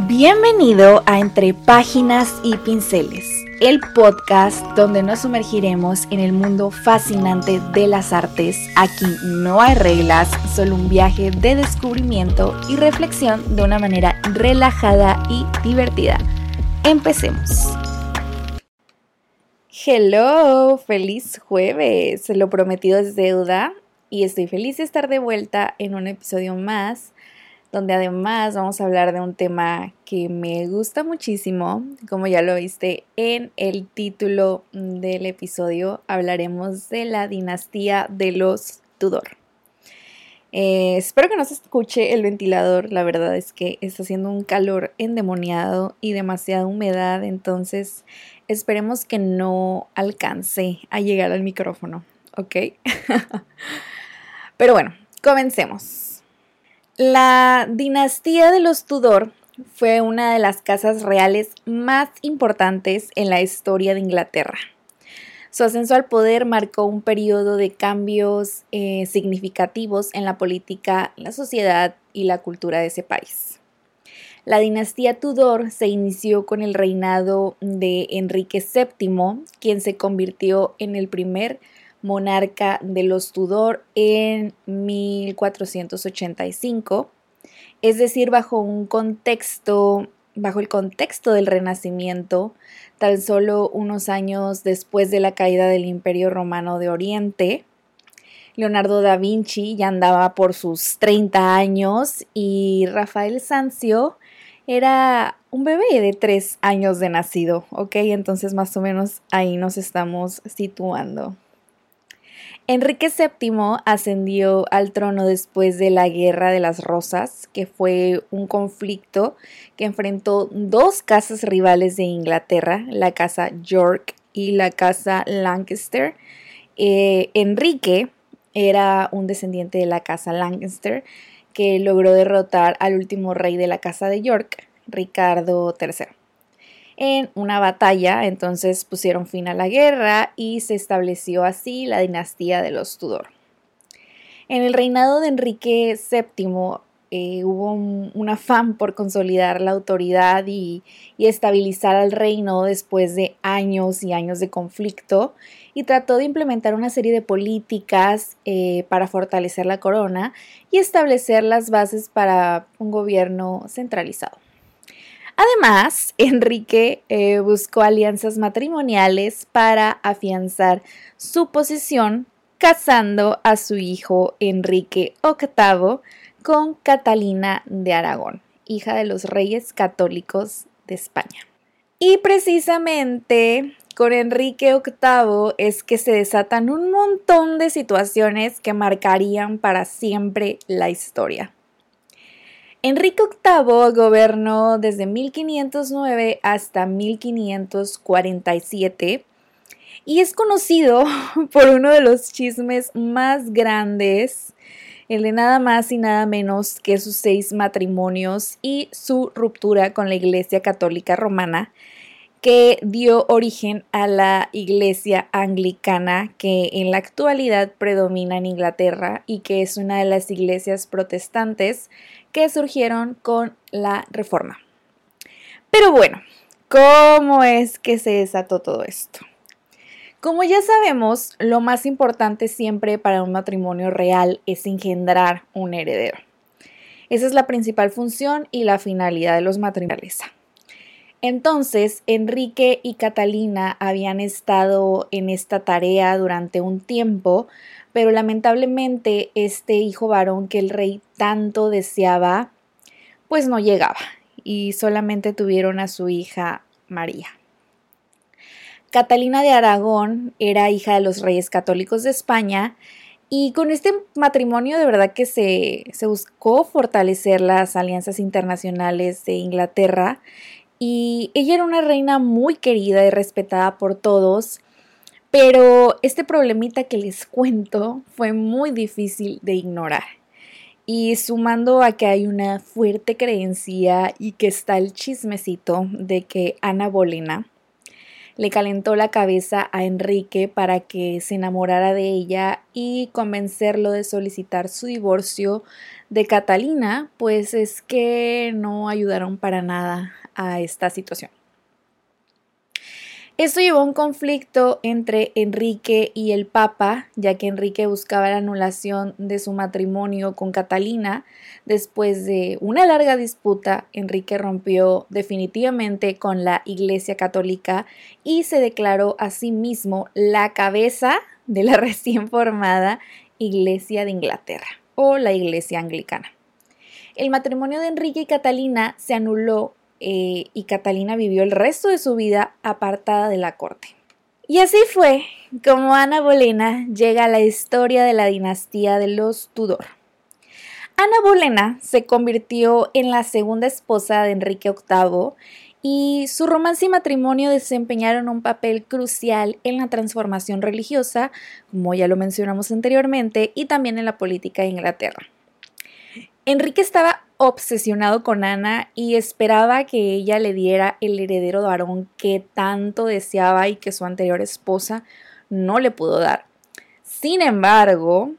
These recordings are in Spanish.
Bienvenido a Entre Páginas y Pinceles, el podcast donde nos sumergiremos en el mundo fascinante de las artes. Aquí no hay reglas, solo un viaje de descubrimiento y reflexión de una manera relajada y divertida. Empecemos. Hello, feliz jueves. Lo prometido es deuda y estoy feliz de estar de vuelta en un episodio más donde además vamos a hablar de un tema que me gusta muchísimo, como ya lo viste en el título del episodio, hablaremos de la dinastía de los Tudor. Eh, espero que no se escuche el ventilador, la verdad es que está haciendo un calor endemoniado y demasiada humedad, entonces esperemos que no alcance a llegar al micrófono, ¿ok? Pero bueno, comencemos. La dinastía de los Tudor fue una de las casas reales más importantes en la historia de Inglaterra. Su ascenso al poder marcó un periodo de cambios eh, significativos en la política, la sociedad y la cultura de ese país. La dinastía Tudor se inició con el reinado de Enrique VII, quien se convirtió en el primer monarca de los Tudor en 1485, es decir, bajo un contexto, bajo el contexto del Renacimiento, tan solo unos años después de la caída del Imperio Romano de Oriente. Leonardo da Vinci ya andaba por sus 30 años y Rafael Sanzio era un bebé de 3 años de nacido, ¿ok? Entonces más o menos ahí nos estamos situando. Enrique VII ascendió al trono después de la Guerra de las Rosas, que fue un conflicto que enfrentó dos casas rivales de Inglaterra, la casa York y la casa Lancaster. Eh, Enrique era un descendiente de la casa Lancaster que logró derrotar al último rey de la casa de York, Ricardo III en una batalla, entonces pusieron fin a la guerra y se estableció así la dinastía de los Tudor. En el reinado de Enrique VII eh, hubo un, afán por consolidar la autoridad y, estabilizar al reino después de años y años de conflicto y trató de implementar una serie de políticas eh, para fortalecer la corona y establecer las bases para un gobierno centralizado. Además, Enrique eh, buscó alianzas matrimoniales para afianzar su posición, casando a su hijo Enrique VIII con Catalina de Aragón, hija de los reyes católicos de España. Y precisamente con Enrique VIII es que se desatan un montón de situaciones que marcarían para siempre la historia. Enrique VIII gobernó desde 1509 hasta 1547 y es conocido por uno de los chismes más grandes, el de nada más y nada menos que sus seis matrimonios y su ruptura con la Iglesia Católica Romana, que dio origen a la Iglesia Anglicana que en la actualidad predomina en Inglaterra y que es una de las iglesias protestantes que surgieron con la reforma. Pero bueno, ¿cómo es que se desató todo esto? Como ya sabemos, lo más importante siempre para un matrimonio real es engendrar un heredero. Esa es la principal función y la finalidad de los matrimonios. Entonces, Enrique y Catalina habían estado en esta tarea durante un tiempo, pero lamentablemente este hijo varón que el rey tanto deseaba, pues no llegaba y solamente tuvieron a su hija María. Catalina de Aragón era hija de los reyes católicos de España y con este matrimonio de verdad que se, se buscó fortalecer las alianzas internacionales de Inglaterra y ella era una reina muy querida y respetada por todos pero este problemita que les cuento fue muy difícil de ignorar. Y sumando a que hay una fuerte creencia y que está el chismecito de que Ana Bolena, le calentó la cabeza a Enrique para que se enamorara de ella y convencerlo de solicitar su divorcio de Catalina, pues es que no ayudaron para nada a esta situación. Esto llevó a un conflicto entre Enrique y el Papa, ya que Enrique buscaba la anulación de su matrimonio con Catalina. Después de una larga disputa, Enrique rompió definitivamente con la Iglesia Católica y se declaró a sí mismo la cabeza de la recién formada Iglesia de Inglaterra o la Iglesia Anglicana. El matrimonio de Enrique y Catalina se anuló eh, y Catalina vivió el resto de su vida apartada de la corte. Y así fue como Ana Bolena llega a la historia de la dinastía de los Tudor. Ana Bolena se convirtió en la segunda esposa de Enrique VIII y su romance y matrimonio desempeñaron un papel crucial en la transformación religiosa, como ya lo mencionamos anteriormente, y también en la política de Inglaterra. Enrique estaba obsesionado con Ana y esperaba que ella le diera el heredero varón que tanto deseaba y que su anterior esposa no le pudo dar. Sin embargo,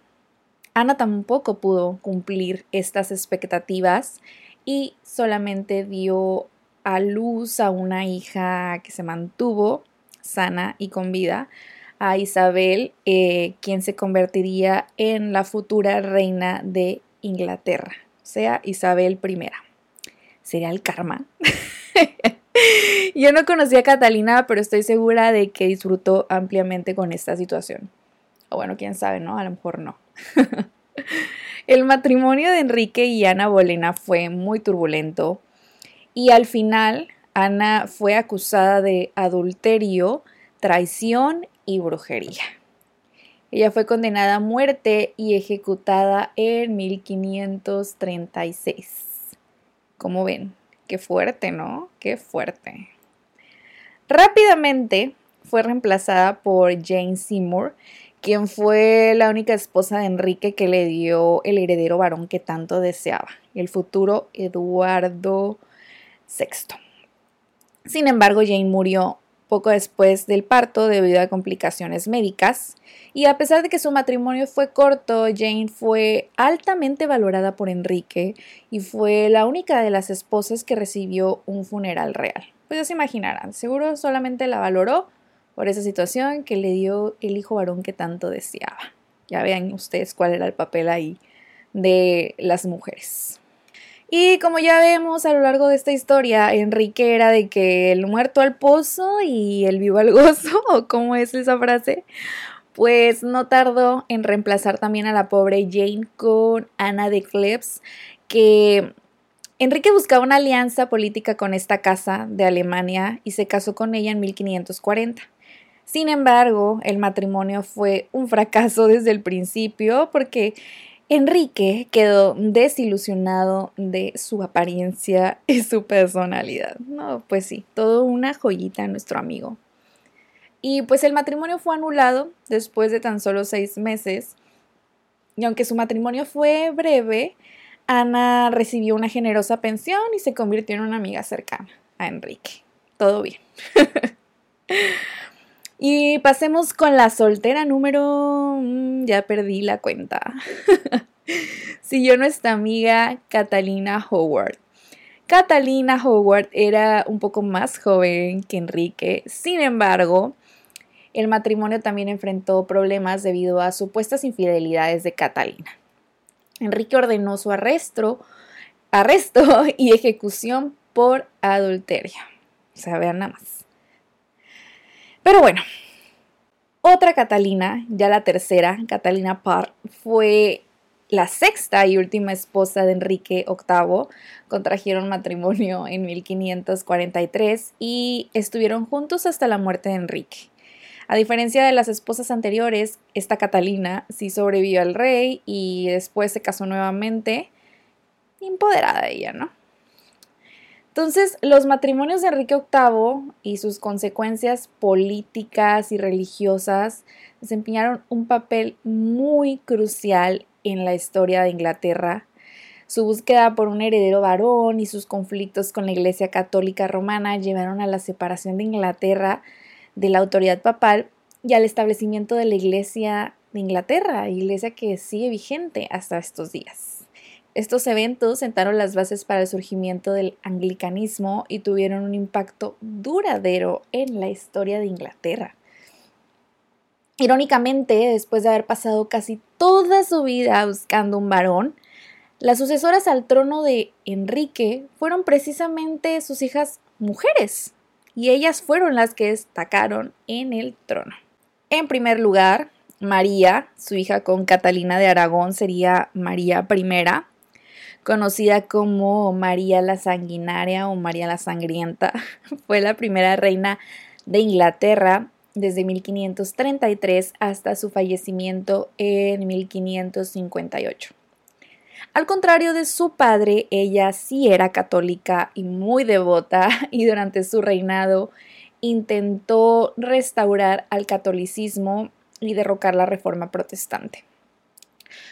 Ana tampoco pudo cumplir estas expectativas y solamente dio a luz a una hija que se mantuvo sana y con vida, a Isabel, eh, quien se convertiría en la futura reina de Inglaterra, sea Isabel I. ¿Sería el karma? Yo no conocía a Catalina, pero estoy segura de que disfrutó ampliamente con esta situación. O bueno, quién sabe, ¿no? A lo mejor no. el matrimonio de Enrique y Ana Bolena fue muy turbulento y al final Ana fue acusada de adulterio, traición y brujería. Ella fue condenada a muerte y ejecutada en 1536. Como ven, qué fuerte, ¿no? Qué fuerte. Rápidamente fue reemplazada por Jane Seymour, quien fue la única esposa de Enrique que le dio el heredero varón que tanto deseaba, el futuro Eduardo VI. Sin embargo, Jane murió poco después del parto debido a complicaciones médicas, y a pesar de que su matrimonio fue corto, Jane fue altamente valorada por Enrique y fue la única de las esposas que recibió un funeral real. Pues ya se imaginarán, seguro solamente la valoró por esa situación que le dio el hijo varón que tanto deseaba. Ya vean ustedes cuál era el papel ahí de las mujeres. Y como ya vemos a lo largo de esta historia, Enrique era de que el muerto al pozo y el vivo al gozo, o cómo es esa frase, pues no tardó en reemplazar también a la pobre Jane con Ana de Klebs, que Enrique buscaba una alianza política con esta casa de Alemania y se casó con ella en 1540. Sin embargo, el matrimonio fue un fracaso desde el principio porque Enrique quedó desilusionado de su apariencia y su personalidad. No, pues sí, todo una joyita nuestro amigo. Y pues el matrimonio fue anulado después de tan solo seis meses. Y aunque su matrimonio fue breve, Ana recibió una generosa pensión y se convirtió en una amiga cercana a Enrique. Todo bien. Y pasemos con la soltera número... Mm, ya perdí la cuenta. Siguió nuestra amiga Catalina Howard. Catalina Howard era un poco más joven que Enrique, sin embargo, el matrimonio también enfrentó problemas debido a supuestas infidelidades de Catalina. Enrique ordenó su arresto, arresto y ejecución por adulterio. O sea, vean nada más. Pero bueno, otra Catalina, ya la tercera, Catalina Parr, fue la sexta y última esposa de Enrique VIII. Contrajeron matrimonio en 1543 y estuvieron juntos hasta la muerte de Enrique. A diferencia de las esposas anteriores, esta Catalina sí sobrevivió al rey y después se casó nuevamente, empoderada ella, ¿no? Entonces, los matrimonios de Enrique VIII y sus consecuencias políticas y religiosas desempeñaron un papel muy crucial en la historia de Inglaterra. Su búsqueda por un heredero varón y sus conflictos con la Iglesia Católica Romana llevaron a la separación de Inglaterra de la autoridad papal y al establecimiento de la Iglesia de Inglaterra, iglesia que sigue vigente hasta estos días. Estos eventos sentaron las bases para el surgimiento del anglicanismo y tuvieron un impacto duradero en la historia de Inglaterra. Irónicamente, después de haber pasado casi toda su vida buscando un varón, las sucesoras al trono de Enrique fueron precisamente sus hijas mujeres, y ellas fueron las que destacaron en el trono. En primer lugar, María, su hija con Catalina de Aragón, sería María I, conocida como María la Sanguinaria o María la Sangrienta. Fue la primera reina de Inglaterra desde 1533 hasta su fallecimiento en 1558. Al contrario de su padre, ella sí era católica y muy devota y durante su reinado intentó restaurar al catolicismo y derrocar la reforma protestante.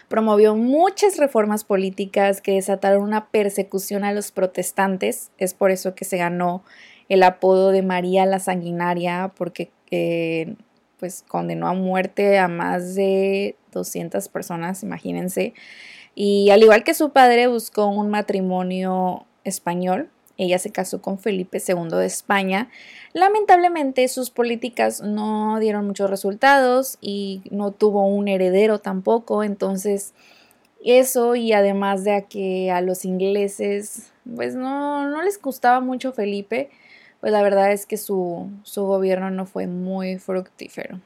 Promovió muchas reformas políticas que desataron una persecución a los protestantes, es por eso que se ganó el apodo de María la Sanguinaria, porque eh, pues condenó a muerte a más de 200 personas, imagínense. Y al igual que su padre, buscó un matrimonio español. Ella se casó con Felipe II de España. Lamentablemente sus políticas no dieron muchos resultados y no tuvo un heredero tampoco. Entonces eso y además de que a los ingleses pues no, no les gustaba mucho Felipe, pues la verdad es que su, su gobierno no fue muy fructífero.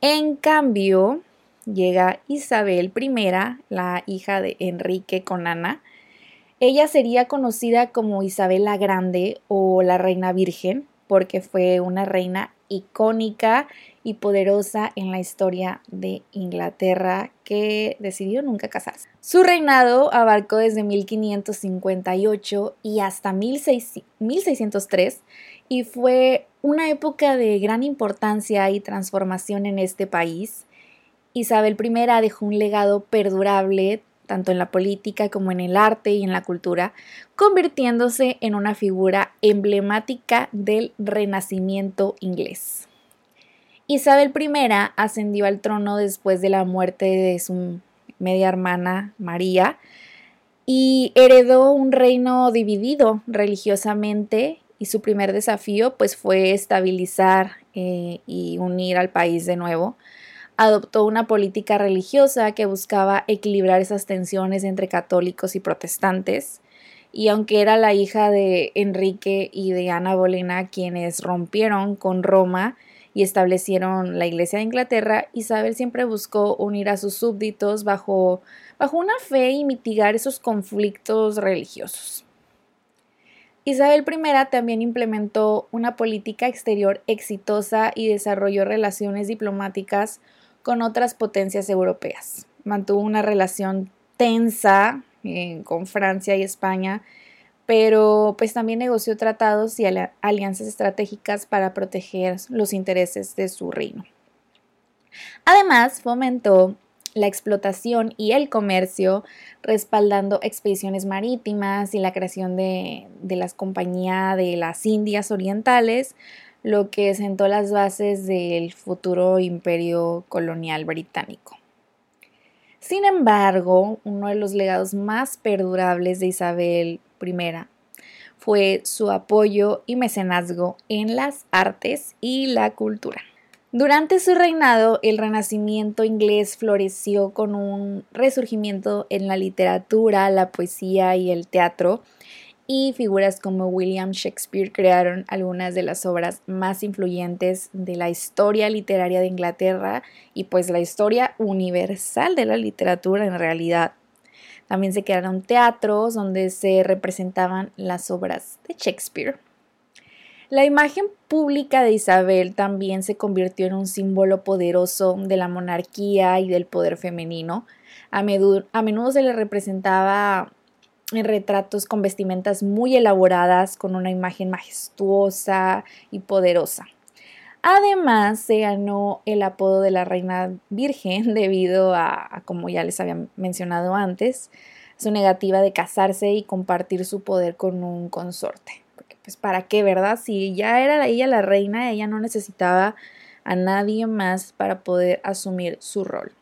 En cambio, llega Isabel I, la hija de Enrique con Ana. Ella sería conocida como Isabel la Grande o la Reina Virgen porque fue una reina icónica y poderosa en la historia de Inglaterra que decidió nunca casarse. Su reinado abarcó desde 1558 y hasta 1603 y fue una época de gran importancia y transformación en este país. Isabel I dejó un legado perdurable tanto en la política como en el arte y en la cultura, convirtiéndose en una figura emblemática del Renacimiento inglés. Isabel I ascendió al trono después de la muerte de su media hermana María y heredó un reino dividido religiosamente y su primer desafío pues fue estabilizar eh, y unir al país de nuevo adoptó una política religiosa que buscaba equilibrar esas tensiones entre católicos y protestantes. Y aunque era la hija de Enrique y de Ana Bolena quienes rompieron con Roma y establecieron la Iglesia de Inglaterra, Isabel siempre buscó unir a sus súbditos bajo, bajo una fe y mitigar esos conflictos religiosos. Isabel I también implementó una política exterior exitosa y desarrolló relaciones diplomáticas con otras potencias europeas. Mantuvo una relación tensa eh, con Francia y España, pero pues también negoció tratados y alianzas estratégicas para proteger los intereses de su reino. Además, fomentó la explotación y el comercio, respaldando expediciones marítimas y la creación de, de las compañías de las Indias Orientales, lo que sentó las bases del futuro imperio colonial británico. Sin embargo, uno de los legados más perdurables de Isabel I fue su apoyo y mecenazgo en las artes y la cultura. Durante su reinado, el Renacimiento inglés floreció con un resurgimiento en la literatura, la poesía y el teatro, y figuras como William Shakespeare crearon algunas de las obras más influyentes de la historia literaria de Inglaterra y pues la historia universal de la literatura en realidad. También se crearon teatros donde se representaban las obras de Shakespeare. La imagen pública de Isabel también se convirtió en un símbolo poderoso de la monarquía y del poder femenino. A menudo, a menudo se le representaba en retratos con vestimentas muy elaboradas, con una imagen majestuosa y poderosa. Además, se ganó el apodo de la Reina Virgen debido a, como ya les había mencionado antes, su negativa de casarse y compartir su poder con un consorte. porque pues para qué, ¿verdad? Si ya era ella la reina, ella no necesitaba a nadie más para poder asumir su rol.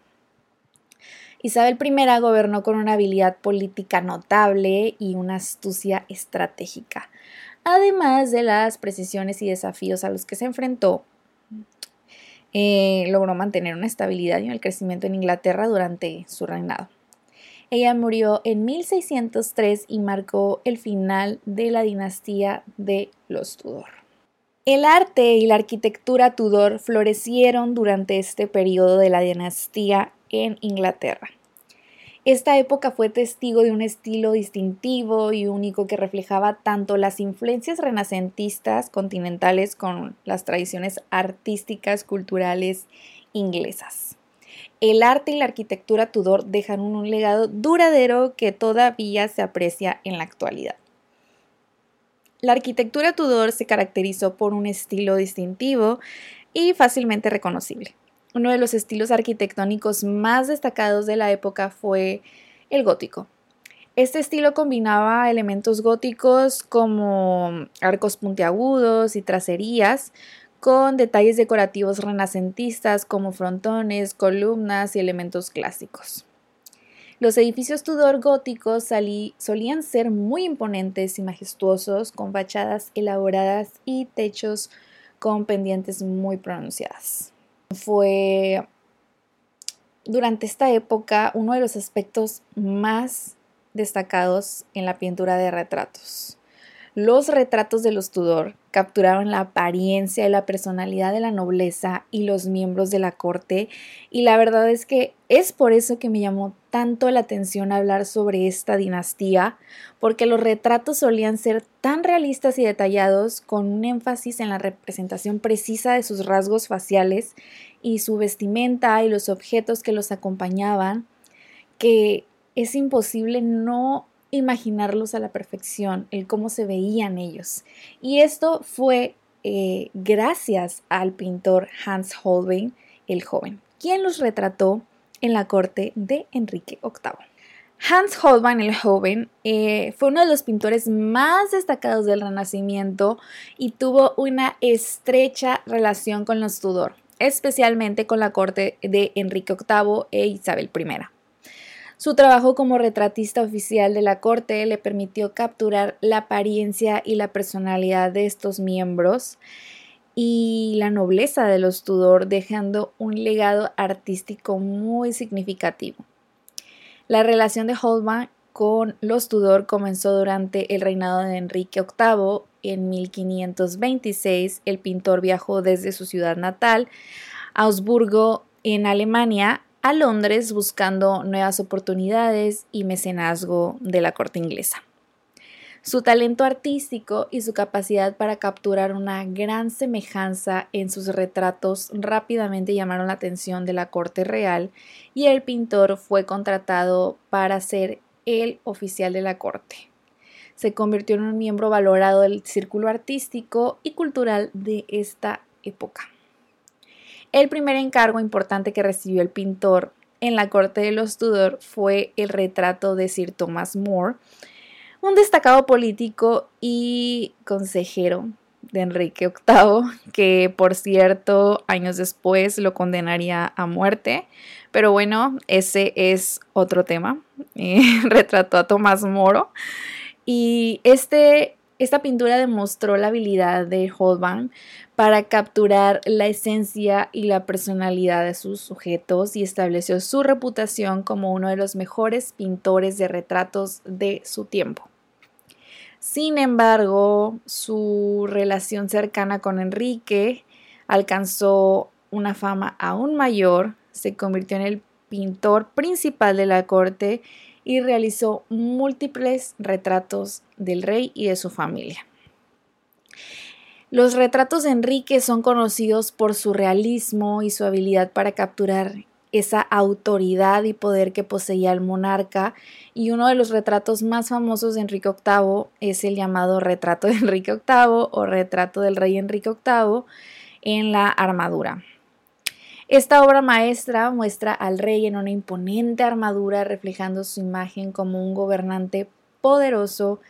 Isabel I gobernó con una habilidad política notable y una astucia estratégica, además de las precisiones y desafíos a los que se enfrentó. Eh, logró mantener una estabilidad y el crecimiento en Inglaterra durante su reinado. Ella murió en 1603 y marcó el final de la dinastía de los Tudor. El arte y la arquitectura Tudor florecieron durante este periodo de la dinastía en Inglaterra. Esta época fue testigo de un estilo distintivo y único que reflejaba tanto las influencias renacentistas continentales con las tradiciones artísticas culturales inglesas. El arte y la arquitectura Tudor dejan un legado duradero que todavía se aprecia en la actualidad. La arquitectura Tudor se caracterizó por un estilo distintivo y fácilmente reconocible. Uno de los estilos arquitectónicos más destacados de la época fue el gótico. Este estilo combinaba elementos góticos como arcos puntiagudos y tracerías con detalles decorativos renacentistas como frontones, columnas y elementos clásicos. Los edificios Tudor góticos solían ser muy imponentes y majestuosos, con fachadas elaboradas y techos con pendientes muy pronunciadas fue durante esta época uno de los aspectos más destacados en la pintura de retratos. Los retratos de los Tudor capturaron la apariencia y la personalidad de la nobleza y los miembros de la corte. Y la verdad es que es por eso que me llamó tanto la atención hablar sobre esta dinastía, porque los retratos solían ser tan realistas y detallados con un énfasis en la representación precisa de sus rasgos faciales y su vestimenta y los objetos que los acompañaban, que es imposible no imaginarlos a la perfección, el cómo se veían ellos. Y esto fue eh, gracias al pintor Hans Holbein el joven, quien los retrató en la corte de Enrique VIII. Hans Holbein el joven eh, fue uno de los pintores más destacados del Renacimiento y tuvo una estrecha relación con los Tudor, especialmente con la corte de Enrique VIII e Isabel I. Su trabajo como retratista oficial de la corte le permitió capturar la apariencia y la personalidad de estos miembros y la nobleza de los Tudor, dejando un legado artístico muy significativo. La relación de Holbein con los Tudor comenzó durante el reinado de Enrique VIII. En 1526, el pintor viajó desde su ciudad natal, Augsburgo, en Alemania, a Londres buscando nuevas oportunidades y mecenazgo de la corte inglesa. Su talento artístico y su capacidad para capturar una gran semejanza en sus retratos rápidamente llamaron la atención de la corte real y el pintor fue contratado para ser el oficial de la corte. Se convirtió en un miembro valorado del círculo artístico y cultural de esta época. El primer encargo importante que recibió el pintor en la corte de los Tudor fue el retrato de Sir Thomas More, un destacado político y consejero de Enrique VIII, que por cierto años después lo condenaría a muerte. Pero bueno, ese es otro tema. retrató a Tomás Moro. Y este esta pintura demostró la habilidad de Holbein para capturar la esencia y la personalidad de sus sujetos y estableció su reputación como uno de los mejores pintores de retratos de su tiempo. Sin embargo, su relación cercana con Enrique alcanzó una fama aún mayor, se convirtió en el pintor principal de la corte y realizó múltiples retratos del rey y de su familia. Los retratos de Enrique son conocidos por su realismo y su habilidad para capturar esa autoridad y poder que poseía el monarca y uno de los retratos más famosos de Enrique VIII es el llamado retrato de Enrique VIII o retrato del rey Enrique VIII en la armadura. Esta obra maestra muestra al rey en una imponente armadura reflejando su imagen como un gobernante poderoso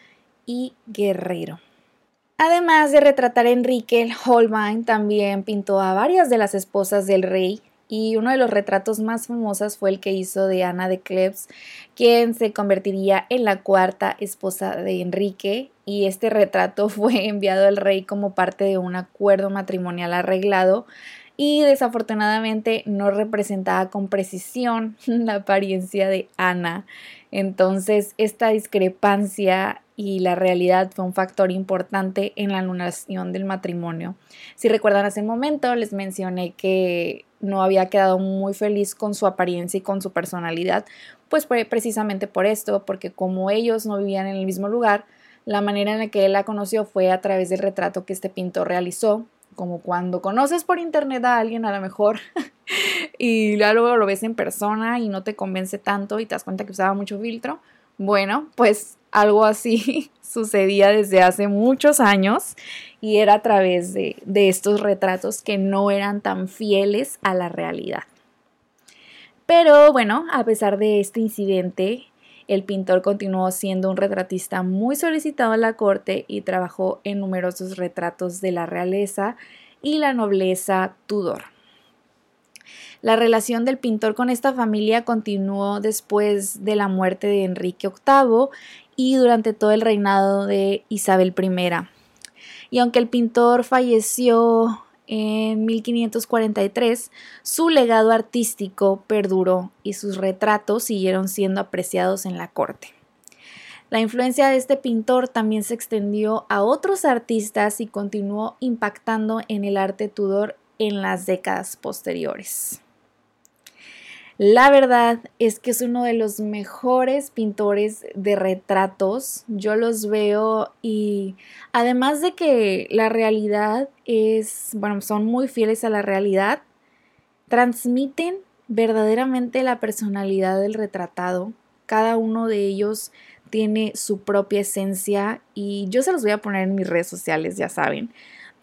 y guerrero. Además de retratar a Enrique, Holbein también pintó a varias de las esposas del rey y uno de los retratos más famosos fue el que hizo de Ana de Cleves, quien se convertiría en la cuarta esposa de Enrique y este retrato fue enviado al rey como parte de un acuerdo matrimonial arreglado y desafortunadamente no representaba con precisión la apariencia de Ana. Entonces esta discrepancia y la realidad fue un factor importante en la anulación del matrimonio. Si recuerdan hace un momento les mencioné que no había quedado muy feliz con su apariencia y con su personalidad, pues precisamente por esto, porque como ellos no vivían en el mismo lugar, la manera en la que él la conoció fue a través del retrato que este pintor realizó, como cuando conoces por internet a alguien a lo mejor y luego lo ves en persona y no te convence tanto y te das cuenta que usaba mucho filtro. Bueno, pues algo así sucedía desde hace muchos años y era a través de, de estos retratos que no eran tan fieles a la realidad. Pero bueno, a pesar de este incidente, el pintor continuó siendo un retratista muy solicitado en la corte y trabajó en numerosos retratos de la realeza y la nobleza Tudor. La relación del pintor con esta familia continuó después de la muerte de Enrique VIII y durante todo el reinado de Isabel I. Y aunque el pintor falleció en 1543, su legado artístico perduró y sus retratos siguieron siendo apreciados en la corte. La influencia de este pintor también se extendió a otros artistas y continuó impactando en el arte Tudor en las décadas posteriores. La verdad es que es uno de los mejores pintores de retratos. Yo los veo y además de que la realidad es, bueno, son muy fieles a la realidad, transmiten verdaderamente la personalidad del retratado. Cada uno de ellos tiene su propia esencia y yo se los voy a poner en mis redes sociales, ya saben,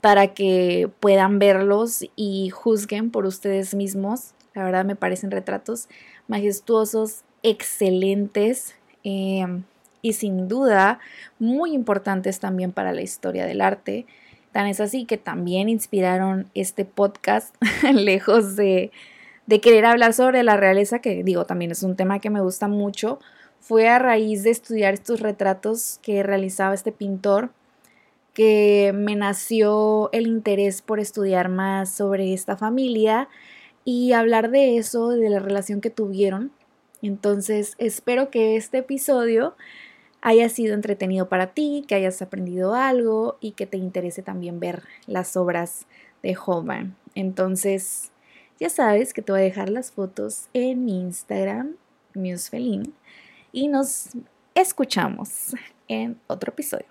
para que puedan verlos y juzguen por ustedes mismos la verdad me parecen retratos majestuosos, excelentes em, y sin duda muy importantes también para la historia del arte. Tan es así que también inspiraron este podcast, lejos de, de querer hablar sobre la realeza, que digo, también es un tema que me gusta mucho. Fue a raíz de estudiar estos retratos que realizaba este pintor que me nació el interés por estudiar más sobre esta familia y hablar de eso, de la relación que tuvieron. Entonces, espero que este episodio haya sido entretenido para ti, que hayas aprendido algo y que te interese también ver las obras de Holman. Entonces, ya sabes que te voy a dejar las fotos en mi Instagram, Musefelin, y nos escuchamos en otro episodio.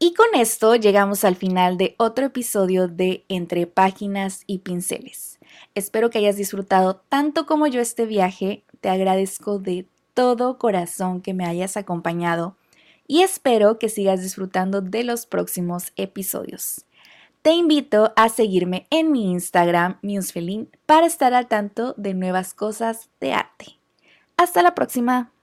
Y con esto llegamos al final de otro episodio de Entre Páginas y Pinceles. Espero que hayas disfrutado tanto como yo este viaje. Te agradezco de todo corazón que me hayas acompañado y espero que sigas disfrutando de los próximos episodios. Te invito a seguirme en mi Instagram, Musefelin, para estar al tanto de nuevas cosas de arte. Hasta la próxima.